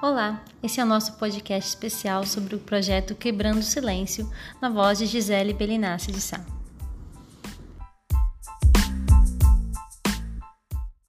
Olá, esse é o nosso podcast especial sobre o projeto Quebrando o Silêncio, na voz de Gisele Belinassi de Sá.